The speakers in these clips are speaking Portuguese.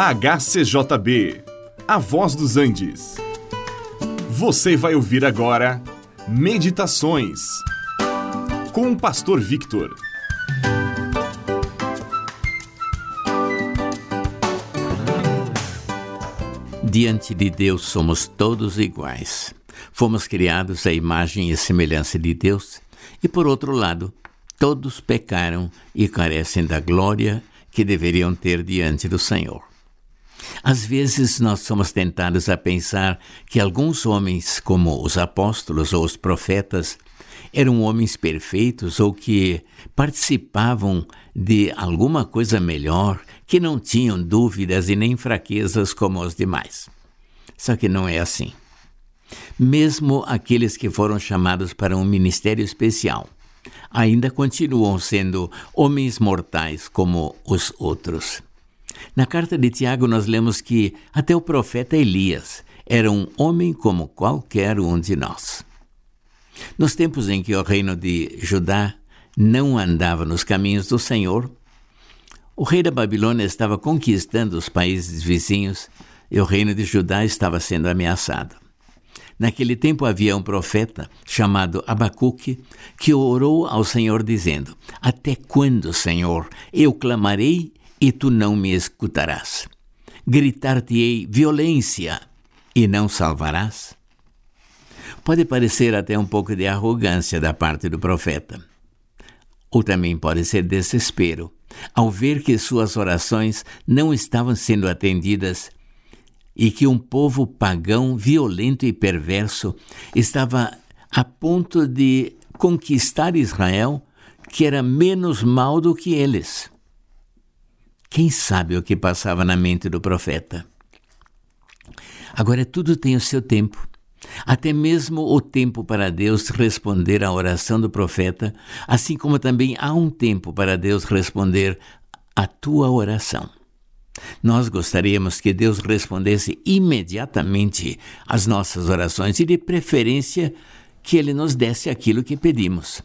HCJB, A Voz dos Andes. Você vai ouvir agora Meditações com o Pastor Victor. Diante de Deus somos todos iguais. Fomos criados à imagem e semelhança de Deus, e por outro lado, todos pecaram e carecem da glória que deveriam ter diante do Senhor. Às vezes nós somos tentados a pensar que alguns homens, como os apóstolos ou os profetas, eram homens perfeitos ou que participavam de alguma coisa melhor, que não tinham dúvidas e nem fraquezas como os demais. Só que não é assim. Mesmo aqueles que foram chamados para um ministério especial ainda continuam sendo homens mortais como os outros. Na carta de Tiago, nós lemos que até o profeta Elias era um homem como qualquer um de nós. Nos tempos em que o reino de Judá não andava nos caminhos do Senhor, o rei da Babilônia estava conquistando os países vizinhos e o reino de Judá estava sendo ameaçado. Naquele tempo havia um profeta chamado Abacuque que orou ao Senhor dizendo: Até quando, Senhor, eu clamarei e tu não me escutarás? Gritar-te-ei violência e não salvarás? Pode parecer até um pouco de arrogância da parte do profeta. Ou também pode ser desespero ao ver que suas orações não estavam sendo atendidas e que um povo pagão, violento e perverso estava a ponto de conquistar Israel, que era menos mal do que eles. Quem sabe o que passava na mente do profeta? Agora tudo tem o seu tempo. Até mesmo o tempo para Deus responder à oração do profeta, assim como também há um tempo para Deus responder à tua oração. Nós gostaríamos que Deus respondesse imediatamente às nossas orações e, de preferência, que Ele nos desse aquilo que pedimos.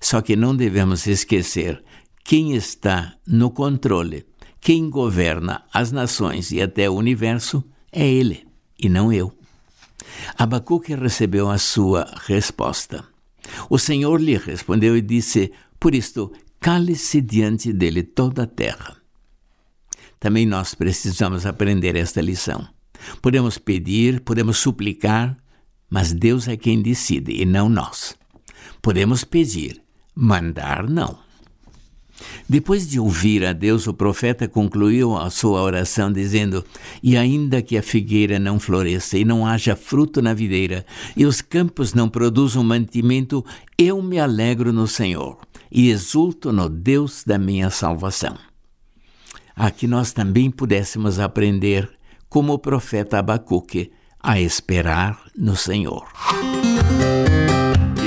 Só que não devemos esquecer quem está no controle, quem governa as nações e até o universo é Ele e não eu. Abacuque recebeu a sua resposta. O Senhor lhe respondeu e disse: Por isto, cale-se diante dele toda a terra. Também nós precisamos aprender esta lição. Podemos pedir, podemos suplicar, mas Deus é quem decide e não nós. Podemos pedir, mandar não. Depois de ouvir a Deus, o profeta concluiu a sua oração dizendo: E ainda que a figueira não floresça e não haja fruto na videira, e os campos não produzam mantimento, eu me alegro no Senhor e exulto no Deus da minha salvação a que nós também pudéssemos aprender, como o profeta Abacuque, a esperar no Senhor.